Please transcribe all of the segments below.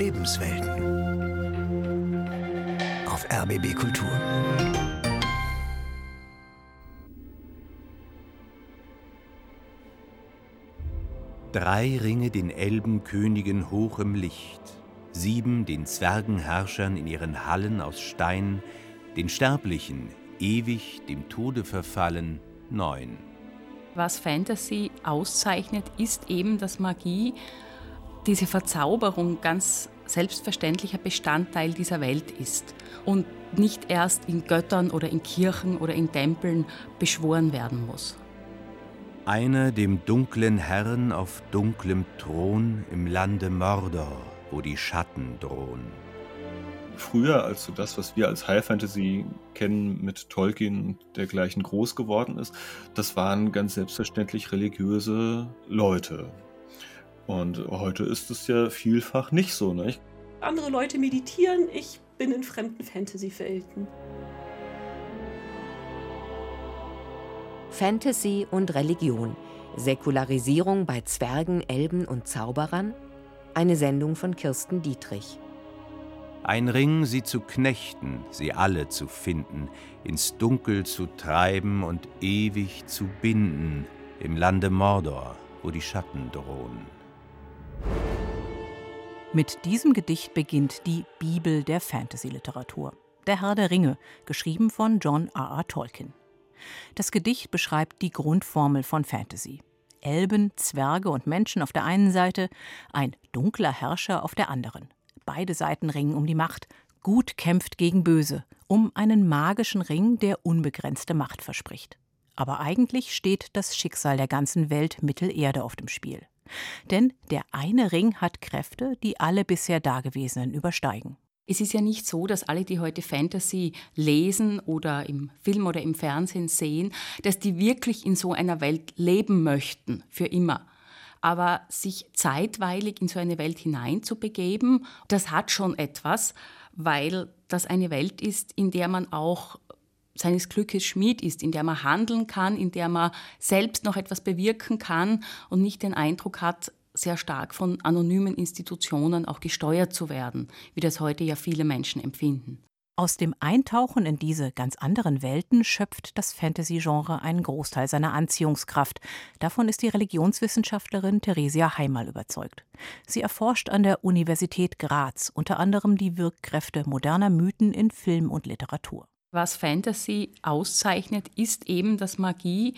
Lebenswelten. Auf RBB Kultur. Drei Ringe den Elbenkönigen hoch im Licht, sieben den Zwergenherrschern in ihren Hallen aus Stein, den Sterblichen, ewig dem Tode verfallen, neun. Was Fantasy auszeichnet, ist eben, dass Magie, diese Verzauberung ganz selbstverständlicher Bestandteil dieser Welt ist und nicht erst in Göttern oder in Kirchen oder in Tempeln beschworen werden muss. Einer dem dunklen Herrn auf dunklem Thron im Lande Mordor, wo die Schatten drohen früher, als so das, was wir als High Fantasy kennen, mit Tolkien und dergleichen groß geworden ist, das waren ganz selbstverständlich religiöse Leute. Und heute ist es ja vielfach nicht so, nicht? Andere Leute meditieren, ich bin in fremden Fantasy-Welten. Fantasy und Religion. Säkularisierung bei Zwergen, Elben und Zauberern? Eine Sendung von Kirsten Dietrich. Ein Ring, sie zu knechten, sie alle zu finden, ins Dunkel zu treiben und ewig zu binden, im Lande Mordor, wo die Schatten drohen. Mit diesem Gedicht beginnt die Bibel der Fantasy-Literatur. Der Herr der Ringe, geschrieben von John R. R. Tolkien. Das Gedicht beschreibt die Grundformel von Fantasy. Elben, Zwerge und Menschen auf der einen Seite, ein dunkler Herrscher auf der anderen. Beide Seiten ringen um die Macht. Gut kämpft gegen Böse, um einen magischen Ring, der unbegrenzte Macht verspricht. Aber eigentlich steht das Schicksal der ganzen Welt Mittelerde auf dem Spiel. Denn der eine Ring hat Kräfte, die alle bisher Dagewesenen übersteigen. Es ist ja nicht so, dass alle, die heute Fantasy lesen oder im Film oder im Fernsehen sehen, dass die wirklich in so einer Welt leben möchten, für immer. Aber sich zeitweilig in so eine Welt hineinzubegeben, das hat schon etwas, weil das eine Welt ist, in der man auch seines Glückes Schmied ist, in der man handeln kann, in der man selbst noch etwas bewirken kann und nicht den Eindruck hat, sehr stark von anonymen Institutionen auch gesteuert zu werden, wie das heute ja viele Menschen empfinden. Aus dem Eintauchen in diese ganz anderen Welten schöpft das Fantasy-Genre einen Großteil seiner Anziehungskraft. Davon ist die Religionswissenschaftlerin Theresia Heimal überzeugt. Sie erforscht an der Universität Graz unter anderem die Wirkkräfte moderner Mythen in Film und Literatur. Was Fantasy auszeichnet, ist eben, dass Magie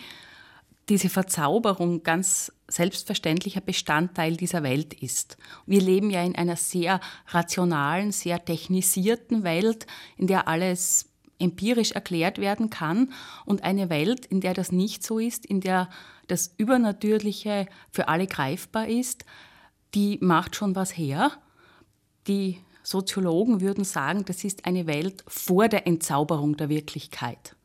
diese Verzauberung ganz selbstverständlicher Bestandteil dieser Welt ist. Wir leben ja in einer sehr rationalen, sehr technisierten Welt, in der alles empirisch erklärt werden kann und eine Welt, in der das nicht so ist, in der das Übernatürliche für alle greifbar ist, die macht schon was her. Die Soziologen würden sagen, das ist eine Welt vor der Entzauberung der Wirklichkeit.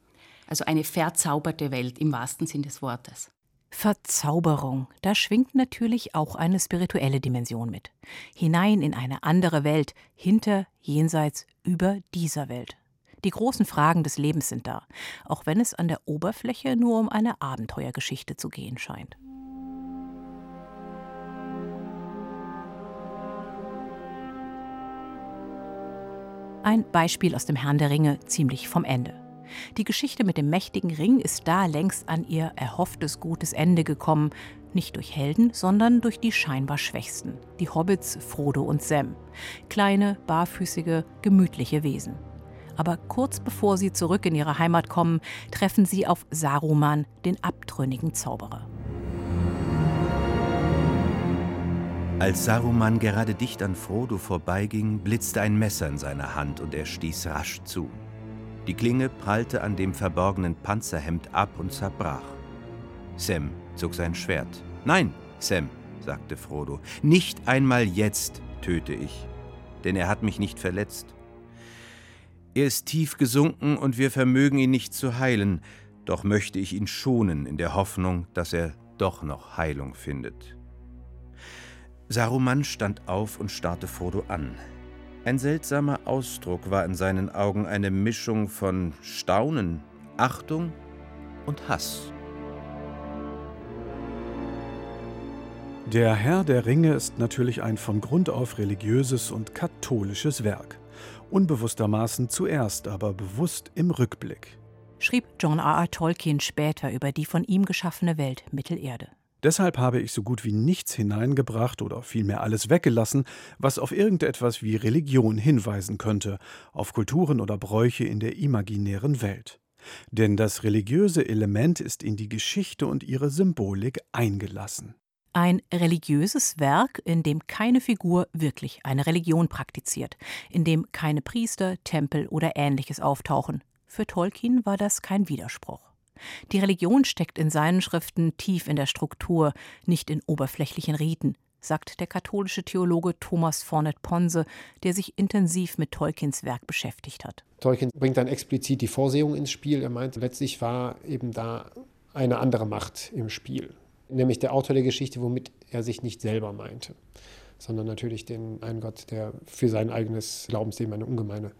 Also eine verzauberte Welt im wahrsten Sinn des Wortes. Verzauberung, da schwingt natürlich auch eine spirituelle Dimension mit. Hinein in eine andere Welt, hinter, jenseits, über dieser Welt. Die großen Fragen des Lebens sind da, auch wenn es an der Oberfläche nur um eine Abenteuergeschichte zu gehen scheint. Ein Beispiel aus dem Herrn der Ringe, ziemlich vom Ende. Die Geschichte mit dem mächtigen Ring ist da längst an ihr erhofftes gutes Ende gekommen, nicht durch Helden, sondern durch die scheinbar Schwächsten, die Hobbits Frodo und Sam, kleine, barfüßige, gemütliche Wesen. Aber kurz bevor sie zurück in ihre Heimat kommen, treffen sie auf Saruman, den abtrünnigen Zauberer. Als Saruman gerade dicht an Frodo vorbeiging, blitzte ein Messer in seiner Hand und er stieß rasch zu. Die Klinge prallte an dem verborgenen Panzerhemd ab und zerbrach. Sam zog sein Schwert. Nein, Sam, sagte Frodo, nicht einmal jetzt töte ich, denn er hat mich nicht verletzt. Er ist tief gesunken und wir vermögen ihn nicht zu heilen, doch möchte ich ihn schonen in der Hoffnung, dass er doch noch Heilung findet. Saruman stand auf und starrte Frodo an. Ein seltsamer Ausdruck war in seinen Augen eine Mischung von Staunen, Achtung und Hass. Der Herr der Ringe ist natürlich ein von Grund auf religiöses und katholisches Werk. Unbewusstermaßen zuerst, aber bewusst im Rückblick. Schrieb John R. R. Tolkien später über die von ihm geschaffene Welt Mittelerde. Deshalb habe ich so gut wie nichts hineingebracht oder vielmehr alles weggelassen, was auf irgendetwas wie Religion hinweisen könnte, auf Kulturen oder Bräuche in der imaginären Welt. Denn das religiöse Element ist in die Geschichte und ihre Symbolik eingelassen. Ein religiöses Werk, in dem keine Figur wirklich eine Religion praktiziert, in dem keine Priester, Tempel oder ähnliches auftauchen. Für Tolkien war das kein Widerspruch. Die Religion steckt in seinen Schriften tief in der Struktur, nicht in oberflächlichen Riten, sagt der katholische Theologe Thomas Fornet Ponse, der sich intensiv mit Tolkiens Werk beschäftigt hat. Tolkien bringt dann explizit die Vorsehung ins Spiel. Er meint, letztlich war eben da eine andere Macht im Spiel nämlich der Autor der Geschichte, womit er sich nicht selber meinte, sondern natürlich den einen Gott, der für sein eigenes Glaubensleben eine ungemeine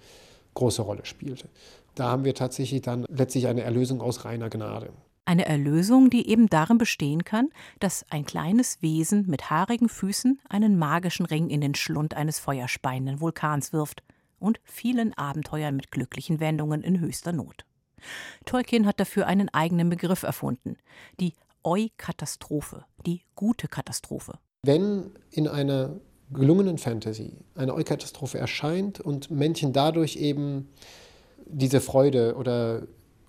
große Rolle spielte. Da haben wir tatsächlich dann letztlich eine Erlösung aus reiner Gnade. Eine Erlösung, die eben darin bestehen kann, dass ein kleines Wesen mit haarigen Füßen einen magischen Ring in den Schlund eines feuerspeienden Vulkans wirft und vielen Abenteuern mit glücklichen Wendungen in höchster Not. Tolkien hat dafür einen eigenen Begriff erfunden, die Eu-Katastrophe, die gute Katastrophe. Wenn in einer gelungenen Fantasy eine Eu-Katastrophe erscheint und Männchen dadurch eben diese Freude oder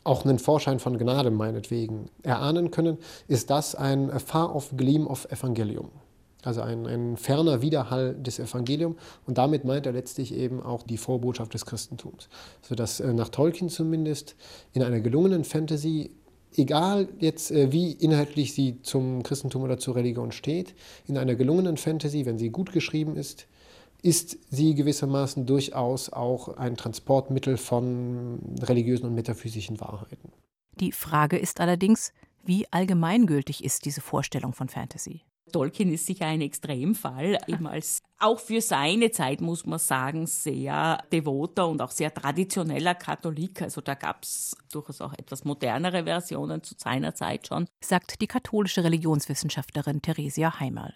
auch einen Vorschein von Gnade meinetwegen erahnen können, ist das ein Far-off Gleam of Evangelium. Also ein, ein ferner Widerhall des Evangeliums. Und damit meint er letztlich eben auch die Vorbotschaft des Christentums. Sodass äh, nach Tolkien zumindest in einer gelungenen Fantasy egal jetzt, äh, wie inhaltlich sie zum Christentum oder zur Religion steht, in einer gelungenen Fantasy, wenn sie gut geschrieben ist, ist sie gewissermaßen durchaus auch ein Transportmittel von religiösen und metaphysischen Wahrheiten. Die Frage ist allerdings, wie allgemeingültig ist diese Vorstellung von Fantasy? Tolkien ist sicher ein Extremfall, eben als auch für seine Zeit, muss man sagen, sehr devoter und auch sehr traditioneller Katholik. Also da gab es durchaus auch etwas modernere Versionen zu seiner Zeit schon. Sagt die katholische Religionswissenschaftlerin Theresia Heimal.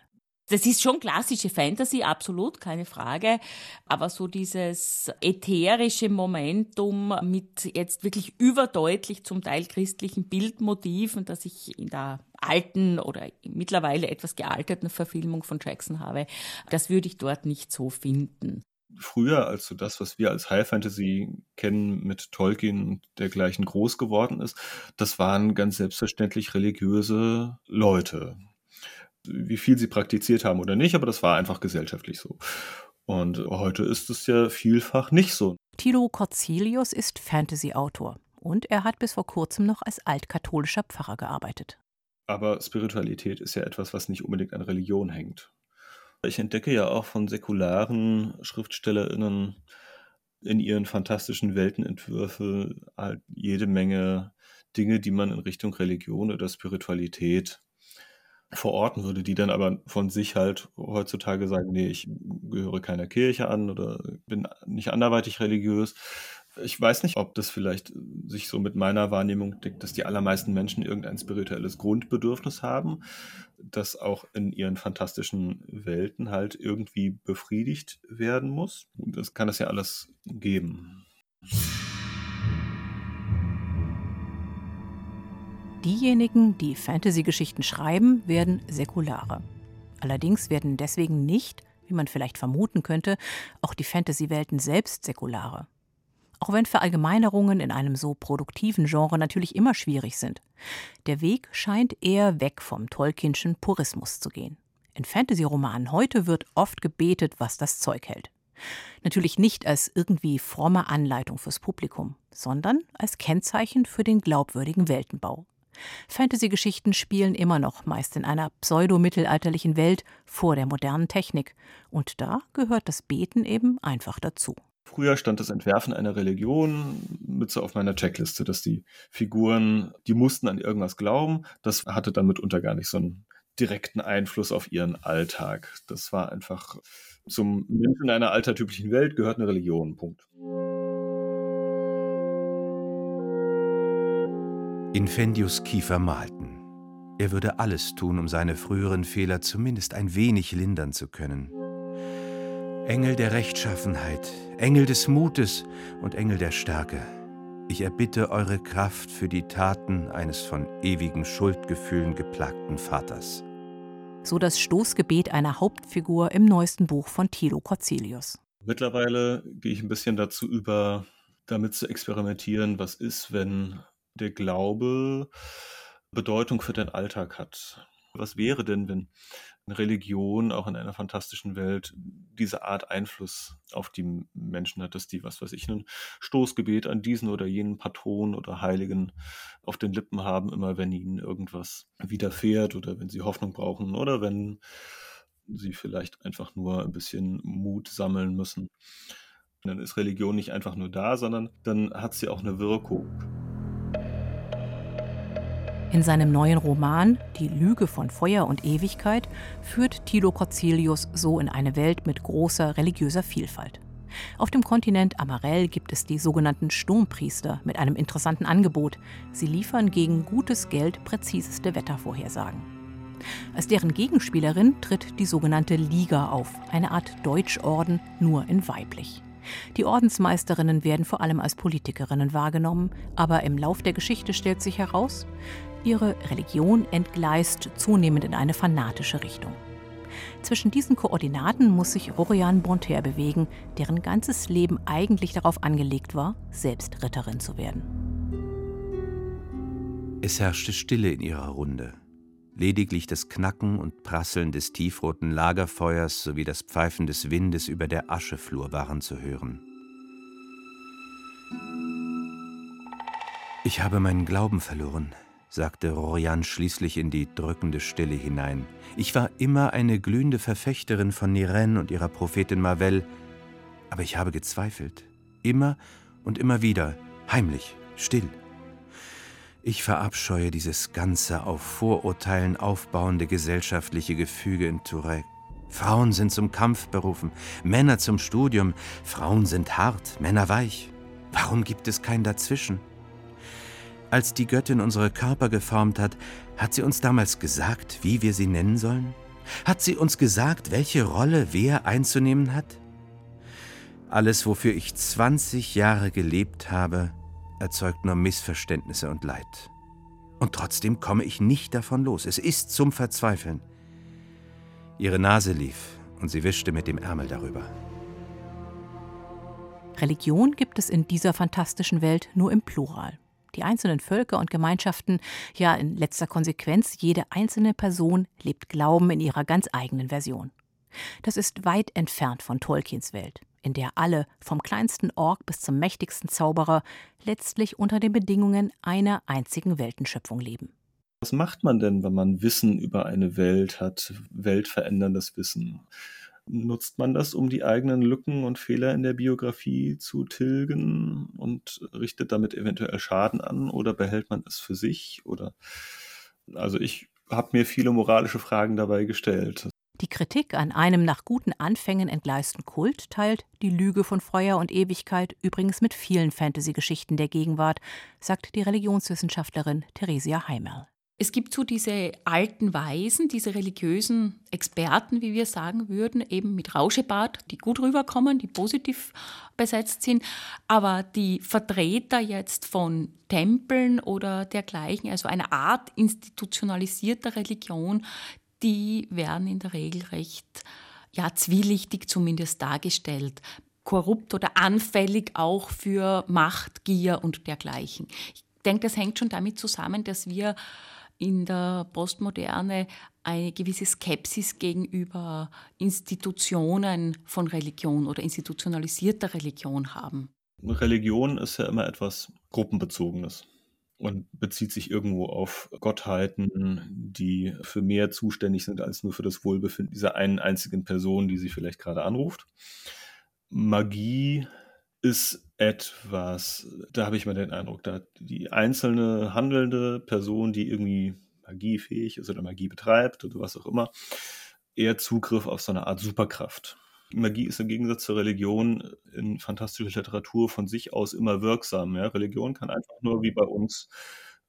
Das ist schon klassische Fantasy, absolut, keine Frage. Aber so dieses ätherische Momentum mit jetzt wirklich überdeutlich zum Teil christlichen Bildmotiven, das ich in der alten oder mittlerweile etwas gealterten Verfilmung von Jackson habe, das würde ich dort nicht so finden früher als so das, was wir als High Fantasy kennen, mit Tolkien und dergleichen groß geworden ist, das waren ganz selbstverständlich religiöse Leute wie viel sie praktiziert haben oder nicht, aber das war einfach gesellschaftlich so. Und heute ist es ja vielfach nicht so. Tilo Corzilius ist Fantasy-Autor und er hat bis vor kurzem noch als altkatholischer Pfarrer gearbeitet. Aber Spiritualität ist ja etwas, was nicht unbedingt an Religion hängt. Ich entdecke ja auch von säkularen SchriftstellerInnen in ihren fantastischen Weltenentwürfe halt jede Menge Dinge, die man in Richtung Religion oder Spiritualität verorten würde, die dann aber von sich halt heutzutage sagen, nee, ich gehöre keiner Kirche an oder bin nicht anderweitig religiös. Ich weiß nicht, ob das vielleicht sich so mit meiner Wahrnehmung deckt, dass die allermeisten Menschen irgendein spirituelles Grundbedürfnis haben, das auch in ihren fantastischen Welten halt irgendwie befriedigt werden muss. Das kann es ja alles geben. Diejenigen, die Fantasy-Geschichten schreiben, werden Säkulare. Allerdings werden deswegen nicht, wie man vielleicht vermuten könnte, auch die Fantasy-Welten selbst säkulare. Auch wenn Verallgemeinerungen in einem so produktiven Genre natürlich immer schwierig sind. Der Weg scheint eher weg vom Tolkienschen Purismus zu gehen. In Fantasy-Romanen heute wird oft gebetet, was das Zeug hält. Natürlich nicht als irgendwie fromme Anleitung fürs Publikum, sondern als Kennzeichen für den glaubwürdigen Weltenbau. Fantasy-Geschichten spielen immer noch meist in einer pseudo-mittelalterlichen Welt vor der modernen Technik. Und da gehört das Beten eben einfach dazu. Früher stand das Entwerfen einer Religion mit so auf meiner Checkliste, dass die Figuren, die mussten an irgendwas glauben. Das hatte dann mitunter gar nicht so einen direkten Einfluss auf ihren Alltag. Das war einfach zum Menschen in einer altertümlichen Welt gehört eine Religion. Punkt. Infendius Kiefer malten. Er würde alles tun, um seine früheren Fehler zumindest ein wenig lindern zu können. Engel der Rechtschaffenheit, Engel des Mutes und Engel der Stärke, ich erbitte eure Kraft für die Taten eines von ewigen Schuldgefühlen geplagten Vaters. So das Stoßgebet einer Hauptfigur im neuesten Buch von Thilo Corzelius. Mittlerweile gehe ich ein bisschen dazu über, damit zu experimentieren, was ist, wenn der Glaube Bedeutung für den Alltag hat. Was wäre denn, wenn Religion auch in einer fantastischen Welt diese Art Einfluss auf die Menschen hat, dass die, was weiß ich, ein Stoßgebet an diesen oder jenen Patron oder Heiligen auf den Lippen haben, immer wenn ihnen irgendwas widerfährt oder wenn sie Hoffnung brauchen oder wenn sie vielleicht einfach nur ein bisschen Mut sammeln müssen. Dann ist Religion nicht einfach nur da, sondern dann hat sie auch eine Wirkung. In seinem neuen Roman Die Lüge von Feuer und Ewigkeit führt Thilo Corzelius so in eine Welt mit großer religiöser Vielfalt. Auf dem Kontinent Amarell gibt es die sogenannten Sturmpriester mit einem interessanten Angebot. Sie liefern gegen gutes Geld präziseste Wettervorhersagen. Als deren Gegenspielerin tritt die sogenannte Liga auf, eine Art Deutschorden nur in weiblich. Die Ordensmeisterinnen werden vor allem als Politikerinnen wahrgenommen, aber im Lauf der Geschichte stellt sich heraus, ihre Religion entgleist zunehmend in eine fanatische Richtung. Zwischen diesen Koordinaten muss sich Rorian Bonter bewegen, deren ganzes Leben eigentlich darauf angelegt war, selbst Ritterin zu werden. Es herrschte Stille in ihrer Runde. Lediglich das Knacken und Prasseln des tiefroten Lagerfeuers sowie das Pfeifen des Windes über der Ascheflur waren zu hören. Ich habe meinen Glauben verloren, sagte Rorian schließlich in die drückende Stille hinein. Ich war immer eine glühende Verfechterin von Nirene und ihrer Prophetin Marvel, aber ich habe gezweifelt. Immer und immer wieder, heimlich, still. Ich verabscheue dieses ganze auf Vorurteilen aufbauende gesellschaftliche Gefüge in Tourette. Frauen sind zum Kampf berufen, Männer zum Studium, Frauen sind hart, Männer weich. Warum gibt es kein Dazwischen? Als die Göttin unsere Körper geformt hat, hat sie uns damals gesagt, wie wir sie nennen sollen? Hat sie uns gesagt, welche Rolle wer einzunehmen hat? Alles, wofür ich 20 Jahre gelebt habe, erzeugt nur Missverständnisse und Leid. Und trotzdem komme ich nicht davon los. Es ist zum Verzweifeln. Ihre Nase lief und sie wischte mit dem Ärmel darüber. Religion gibt es in dieser fantastischen Welt nur im Plural. Die einzelnen Völker und Gemeinschaften, ja in letzter Konsequenz jede einzelne Person lebt Glauben in ihrer ganz eigenen Version. Das ist weit entfernt von Tolkiens Welt in der alle, vom kleinsten Ork bis zum mächtigsten Zauberer, letztlich unter den Bedingungen einer einzigen Weltenschöpfung leben. Was macht man denn, wenn man Wissen über eine Welt hat, weltveränderndes Wissen? Nutzt man das, um die eigenen Lücken und Fehler in der Biografie zu tilgen und richtet damit eventuell Schaden an oder behält man es für sich? Oder also ich habe mir viele moralische Fragen dabei gestellt. Die Kritik an einem nach guten Anfängen entgleisten Kult teilt die Lüge von Feuer und Ewigkeit übrigens mit vielen Fantasy-Geschichten der Gegenwart, sagt die Religionswissenschaftlerin Theresia Heimerl. Es gibt so diese alten Weisen, diese religiösen Experten, wie wir sagen würden, eben mit Rauschebart, die gut rüberkommen, die positiv besetzt sind. Aber die Vertreter jetzt von Tempeln oder dergleichen, also einer Art institutionalisierter Religion, die werden in der Regel recht ja, zwielichtig zumindest dargestellt. Korrupt oder anfällig auch für Macht, Gier und dergleichen. Ich denke, das hängt schon damit zusammen, dass wir in der Postmoderne eine gewisse Skepsis gegenüber Institutionen von Religion oder institutionalisierter Religion haben. Religion ist ja immer etwas Gruppenbezogenes und bezieht sich irgendwo auf Gottheiten, die für mehr zuständig sind als nur für das Wohlbefinden dieser einen einzigen Person, die sie vielleicht gerade anruft. Magie ist etwas, da habe ich mal den Eindruck, da die einzelne handelnde Person, die irgendwie magiefähig ist oder Magie betreibt oder was auch immer, eher Zugriff auf so eine Art Superkraft. Magie ist im Gegensatz zur Religion in fantastischer Literatur von sich aus immer wirksam. Ja? Religion kann einfach nur wie bei uns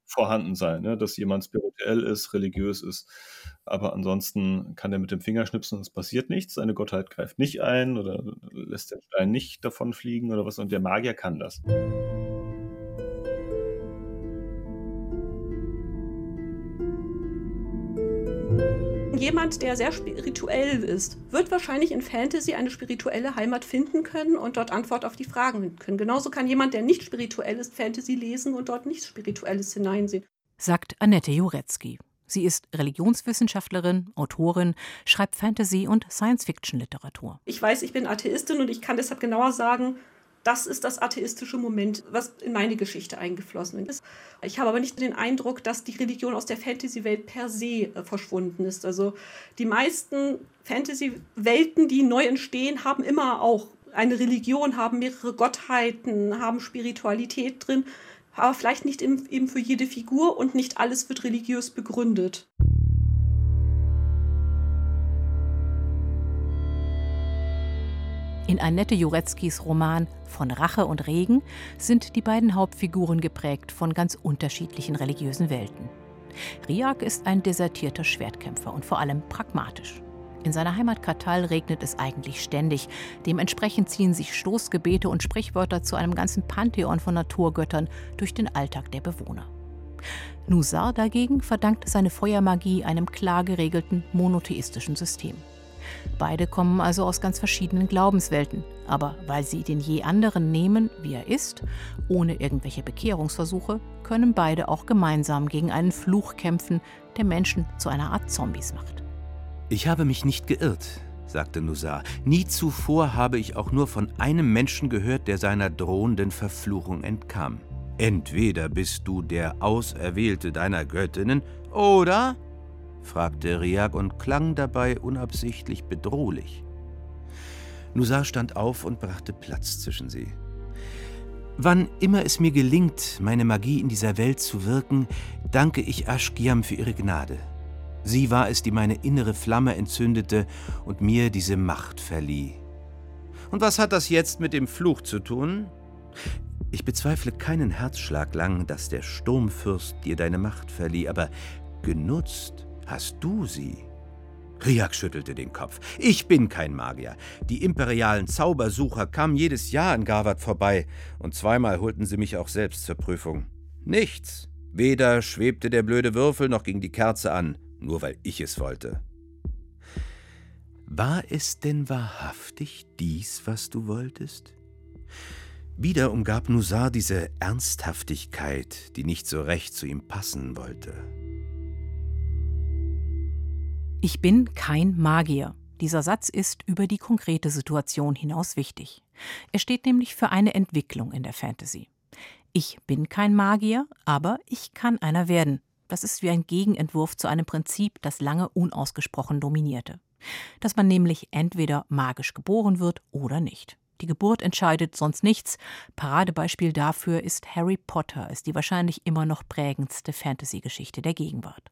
vorhanden sein, ne? dass jemand spirituell ist, religiös ist. Aber ansonsten kann er mit dem Finger schnipsen und es passiert nichts. Seine Gottheit greift nicht ein oder lässt den Stein nicht davon fliegen oder was. Und der Magier kann das. Jemand, der sehr spirituell ist, wird wahrscheinlich in Fantasy eine spirituelle Heimat finden können und dort Antwort auf die Fragen finden können. Genauso kann jemand, der nicht spirituell ist, Fantasy lesen und dort nichts Spirituelles hineinsehen. Sagt Annette Jurecki. Sie ist Religionswissenschaftlerin, Autorin, schreibt Fantasy- und Science-Fiction-Literatur. Ich weiß, ich bin Atheistin und ich kann deshalb genauer sagen, das ist das atheistische Moment, was in meine Geschichte eingeflossen ist. Ich habe aber nicht den Eindruck, dass die Religion aus der Fantasy-Welt per se äh, verschwunden ist. Also die meisten Fantasy-Welten, die neu entstehen, haben immer auch eine Religion, haben mehrere Gottheiten, haben Spiritualität drin, aber vielleicht nicht eben für jede Figur und nicht alles wird religiös begründet. In Annette Jureckis Roman Von Rache und Regen sind die beiden Hauptfiguren geprägt von ganz unterschiedlichen religiösen Welten. Riak ist ein desertierter Schwertkämpfer und vor allem pragmatisch. In seiner Heimat Katal regnet es eigentlich ständig. Dementsprechend ziehen sich Stoßgebete und Sprichwörter zu einem ganzen Pantheon von Naturgöttern durch den Alltag der Bewohner. Nusar dagegen verdankt seine Feuermagie einem klar geregelten monotheistischen System. Beide kommen also aus ganz verschiedenen Glaubenswelten, aber weil sie den je anderen nehmen, wie er ist, ohne irgendwelche Bekehrungsversuche, können beide auch gemeinsam gegen einen Fluch kämpfen, der Menschen zu einer Art Zombies macht. Ich habe mich nicht geirrt, sagte Nusar. Nie zuvor habe ich auch nur von einem Menschen gehört, der seiner drohenden Verfluchung entkam. Entweder bist du der Auserwählte deiner Göttinnen, oder fragte Riak und klang dabei unabsichtlich bedrohlich. Nusar stand auf und brachte Platz zwischen sie. Wann immer es mir gelingt, meine Magie in dieser Welt zu wirken, danke ich Ashgiam für ihre Gnade. Sie war es, die meine innere Flamme entzündete und mir diese Macht verlieh. Und was hat das jetzt mit dem Fluch zu tun? Ich bezweifle keinen Herzschlag lang, dass der Sturmfürst dir deine Macht verlieh, aber genutzt Hast du sie? Riak schüttelte den Kopf. Ich bin kein Magier. Die imperialen Zaubersucher kamen jedes Jahr in Garvat vorbei, und zweimal holten sie mich auch selbst zur Prüfung. Nichts. Weder schwebte der blöde Würfel noch ging die Kerze an, nur weil ich es wollte. War es denn wahrhaftig dies, was du wolltest? Wieder umgab Nusar diese Ernsthaftigkeit, die nicht so recht zu ihm passen wollte. Ich bin kein Magier. Dieser Satz ist über die konkrete Situation hinaus wichtig. Er steht nämlich für eine Entwicklung in der Fantasy. Ich bin kein Magier, aber ich kann einer werden. Das ist wie ein Gegenentwurf zu einem Prinzip, das lange unausgesprochen dominierte. Dass man nämlich entweder magisch geboren wird oder nicht. Die Geburt entscheidet sonst nichts. Paradebeispiel dafür ist Harry Potter, ist die wahrscheinlich immer noch prägendste Fantasy-Geschichte der Gegenwart.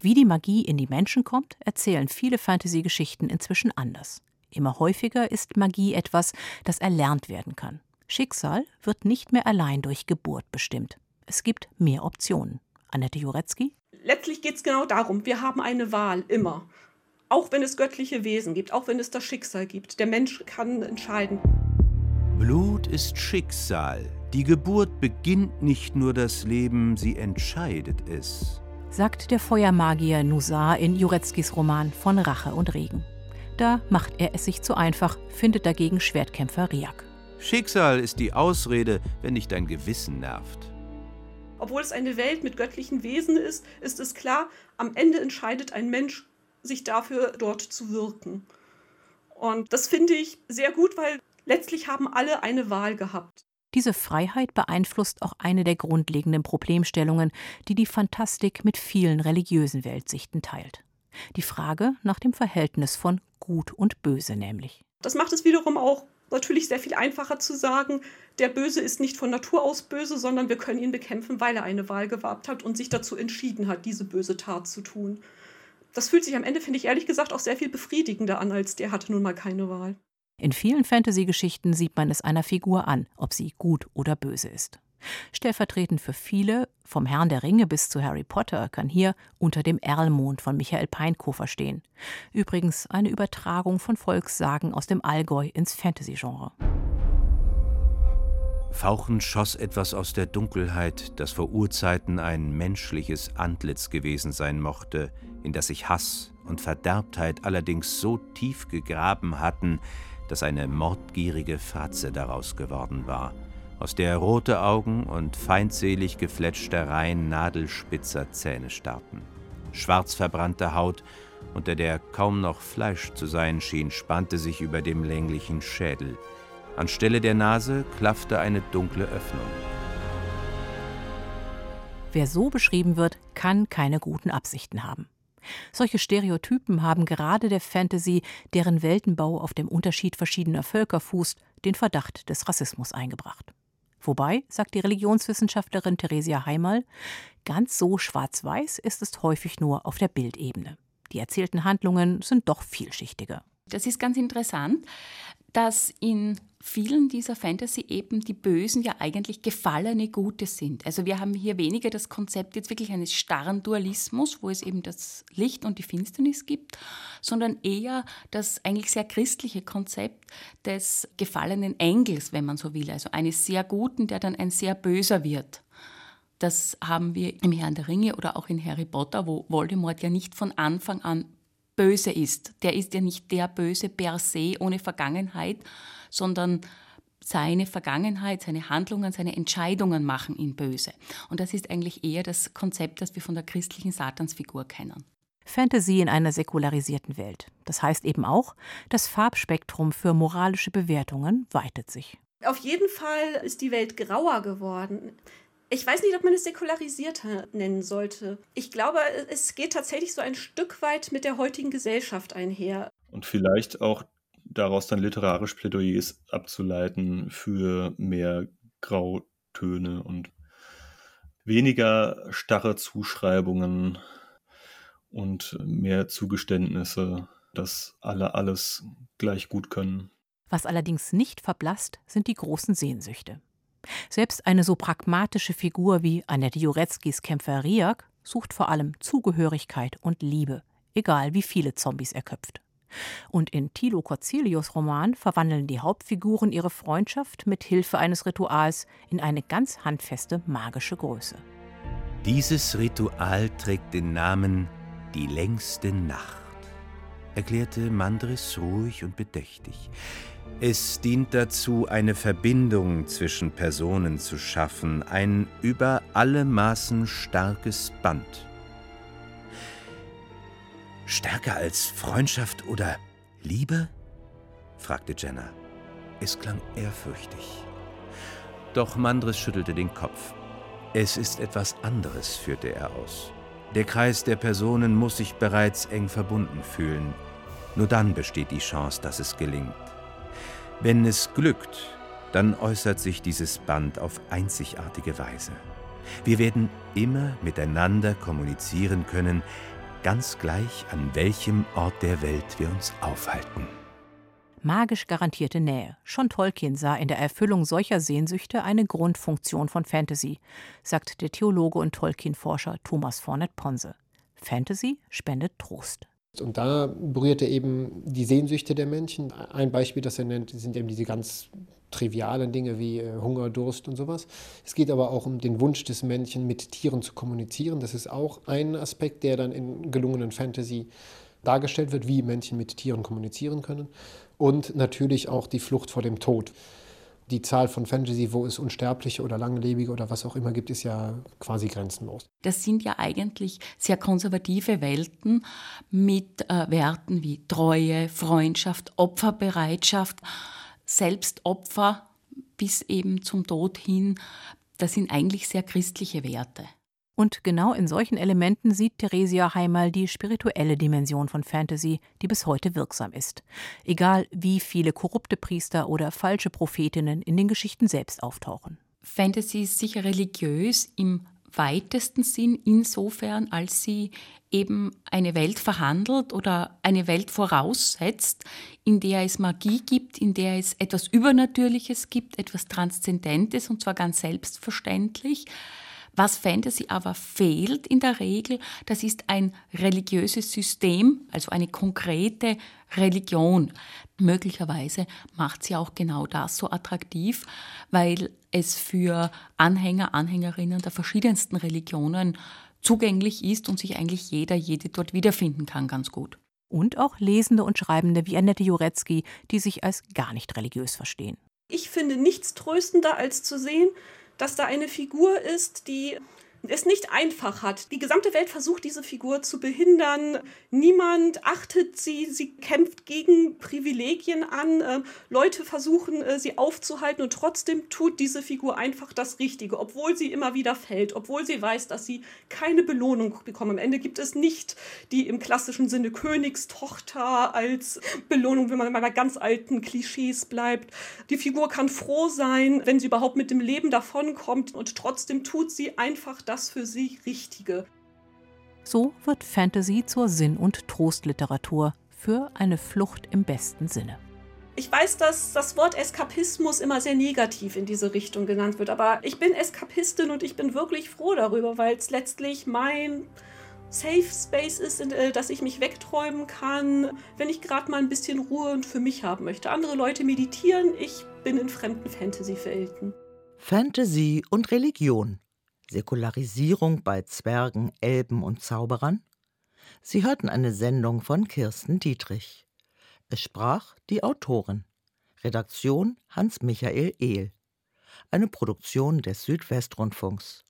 Wie die Magie in die Menschen kommt, erzählen viele Fantasy-Geschichten inzwischen anders. Immer häufiger ist Magie etwas, das erlernt werden kann. Schicksal wird nicht mehr allein durch Geburt bestimmt. Es gibt mehr Optionen. Annette Jurecki? Letztlich geht es genau darum, wir haben eine Wahl, immer. Auch wenn es göttliche Wesen gibt, auch wenn es das Schicksal gibt. Der Mensch kann entscheiden. Blut ist Schicksal. Die Geburt beginnt nicht nur das Leben, sie entscheidet es sagt der Feuermagier Nusar in Jureckis Roman von Rache und Regen. Da macht er es sich zu einfach, findet dagegen Schwertkämpfer Riak. Schicksal ist die Ausrede, wenn dich dein Gewissen nervt. Obwohl es eine Welt mit göttlichen Wesen ist, ist es klar, am Ende entscheidet ein Mensch sich dafür, dort zu wirken. Und das finde ich sehr gut, weil letztlich haben alle eine Wahl gehabt. Diese Freiheit beeinflusst auch eine der grundlegenden Problemstellungen, die die Fantastik mit vielen religiösen Weltsichten teilt. Die Frage nach dem Verhältnis von Gut und Böse nämlich. Das macht es wiederum auch natürlich sehr viel einfacher zu sagen, der Böse ist nicht von Natur aus böse, sondern wir können ihn bekämpfen, weil er eine Wahl gewagt hat und sich dazu entschieden hat, diese böse Tat zu tun. Das fühlt sich am Ende, finde ich ehrlich gesagt, auch sehr viel befriedigender an, als der hatte nun mal keine Wahl. In vielen Fantasy-Geschichten sieht man es einer Figur an, ob sie gut oder böse ist. Stellvertretend für viele, vom Herrn der Ringe bis zu Harry Potter, kann hier unter dem Erlmond von Michael Peinkofer stehen. Übrigens eine Übertragung von Volkssagen aus dem Allgäu ins Fantasy-Genre. Fauchend schoss etwas aus der Dunkelheit, das vor Urzeiten ein menschliches Antlitz gewesen sein mochte, in das sich Hass und Verderbtheit allerdings so tief gegraben hatten, dass eine mordgierige Fratze daraus geworden war aus der rote Augen und feindselig gefletschte Reihen nadelspitzer Zähne starrten. Schwarz verbrannte Haut, unter der kaum noch Fleisch zu sein schien, spannte sich über dem länglichen Schädel. Anstelle der Nase klaffte eine dunkle Öffnung. Wer so beschrieben wird, kann keine guten Absichten haben. Solche Stereotypen haben gerade der Fantasy, deren Weltenbau auf dem Unterschied verschiedener Völker fußt, den Verdacht des Rassismus eingebracht. Wobei, sagt die Religionswissenschaftlerin Theresia Heimal, ganz so schwarz-weiß ist es häufig nur auf der Bildebene. Die erzählten Handlungen sind doch vielschichtiger. Das ist ganz interessant, dass in vielen dieser Fantasy eben die Bösen ja eigentlich gefallene Gute sind. Also wir haben hier weniger das Konzept jetzt wirklich eines starren Dualismus, wo es eben das Licht und die Finsternis gibt, sondern eher das eigentlich sehr christliche Konzept des gefallenen Engels, wenn man so will. Also eines sehr Guten, der dann ein sehr Böser wird. Das haben wir im Herrn der Ringe oder auch in Harry Potter, wo Voldemort ja nicht von Anfang an böse ist. Der ist ja nicht der Böse per se ohne Vergangenheit, sondern seine Vergangenheit, seine Handlungen, seine Entscheidungen machen ihn böse. Und das ist eigentlich eher das Konzept, das wir von der christlichen Satansfigur kennen. Fantasy in einer säkularisierten Welt. Das heißt eben auch, das Farbspektrum für moralische Bewertungen weitet sich. Auf jeden Fall ist die Welt grauer geworden. Ich weiß nicht, ob man es säkularisierter nennen sollte. Ich glaube, es geht tatsächlich so ein Stück weit mit der heutigen Gesellschaft einher. Und vielleicht auch daraus dann literarisch Plädoyers abzuleiten für mehr Grautöne und weniger starre Zuschreibungen und mehr Zugeständnisse, dass alle alles gleich gut können. Was allerdings nicht verblasst, sind die großen Sehnsüchte. Selbst eine so pragmatische Figur wie Annette Jureckis Kämpfer Riak sucht vor allem Zugehörigkeit und Liebe, egal wie viele Zombies er köpft. Und in Thilo Corzilius Roman verwandeln die Hauptfiguren ihre Freundschaft mit Hilfe eines Rituals in eine ganz handfeste magische Größe. Dieses Ritual trägt den Namen Die längste Nacht, erklärte Mandris ruhig und bedächtig. Es dient dazu, eine Verbindung zwischen Personen zu schaffen, ein über alle Maßen starkes Band. Stärker als Freundschaft oder Liebe? fragte Jenna. Es klang ehrfürchtig. Doch Mandris schüttelte den Kopf. Es ist etwas anderes, führte er aus. Der Kreis der Personen muss sich bereits eng verbunden fühlen. Nur dann besteht die Chance, dass es gelingt. Wenn es glückt, dann äußert sich dieses Band auf einzigartige Weise. Wir werden immer miteinander kommunizieren können, ganz gleich an welchem Ort der Welt wir uns aufhalten. Magisch garantierte Nähe. Schon Tolkien sah in der Erfüllung solcher Sehnsüchte eine Grundfunktion von Fantasy, sagt der Theologe und Tolkien-Forscher Thomas Fornet-Ponse. Fantasy spendet Trost. Und da berührt er eben die Sehnsüchte der Menschen. Ein Beispiel, das er nennt, sind eben diese ganz trivialen Dinge wie äh, Hunger, Durst und sowas. Es geht aber auch um den Wunsch des Menschen, mit Tieren zu kommunizieren. Das ist auch ein Aspekt, der dann in gelungenen Fantasy dargestellt wird, wie Menschen mit Tieren kommunizieren können. Und natürlich auch die Flucht vor dem Tod die Zahl von Fantasy, wo es Unsterbliche oder Langlebige oder was auch immer gibt, ist ja quasi grenzenlos. Das sind ja eigentlich sehr konservative Welten mit äh, Werten wie Treue, Freundschaft, Opferbereitschaft, Selbstopfer bis eben zum Tod hin. Das sind eigentlich sehr christliche Werte. Und genau in solchen Elementen sieht Theresia Heimal die spirituelle Dimension von Fantasy, die bis heute wirksam ist. Egal wie viele korrupte Priester oder falsche Prophetinnen in den Geschichten selbst auftauchen. Fantasy ist sicher religiös im weitesten Sinn insofern, als sie eben eine Welt verhandelt oder eine Welt voraussetzt, in der es Magie gibt, in der es etwas Übernatürliches gibt, etwas Transzendentes und zwar ganz selbstverständlich. Was Fantasy aber fehlt in der Regel, das ist ein religiöses System, also eine konkrete Religion. Möglicherweise macht sie auch genau das so attraktiv, weil es für Anhänger, Anhängerinnen der verschiedensten Religionen zugänglich ist und sich eigentlich jeder, jede dort wiederfinden kann, ganz gut. Und auch Lesende und Schreibende wie Annette Jurecki, die sich als gar nicht religiös verstehen. Ich finde nichts tröstender, als zu sehen, dass da eine Figur ist, die es nicht einfach hat. Die gesamte Welt versucht, diese Figur zu behindern. Niemand achtet sie. Sie kämpft gegen Privilegien an. Äh, Leute versuchen, äh, sie aufzuhalten und trotzdem tut diese Figur einfach das Richtige, obwohl sie immer wieder fällt, obwohl sie weiß, dass sie keine Belohnung bekommt. Am Ende gibt es nicht die im klassischen Sinne Königstochter als Belohnung, wenn man bei ganz alten Klischees bleibt. Die Figur kann froh sein, wenn sie überhaupt mit dem Leben davonkommt und trotzdem tut sie einfach das für sie Richtige. So wird Fantasy zur Sinn- und Trostliteratur für eine Flucht im besten Sinne. Ich weiß, dass das Wort Eskapismus immer sehr negativ in diese Richtung genannt wird, aber ich bin Eskapistin und ich bin wirklich froh darüber, weil es letztlich mein Safe Space ist, in äh, dass ich mich wegträumen kann, wenn ich gerade mal ein bisschen Ruhe und für mich haben möchte. Andere Leute meditieren, ich bin in fremden Fantasy-Welten. Fantasy und Religion Säkularisierung bei Zwergen, Elben und Zauberern? Sie hörten eine Sendung von Kirsten Dietrich. Es sprach die Autorin. Redaktion Hans-Michael Ehl. Eine Produktion des Südwestrundfunks.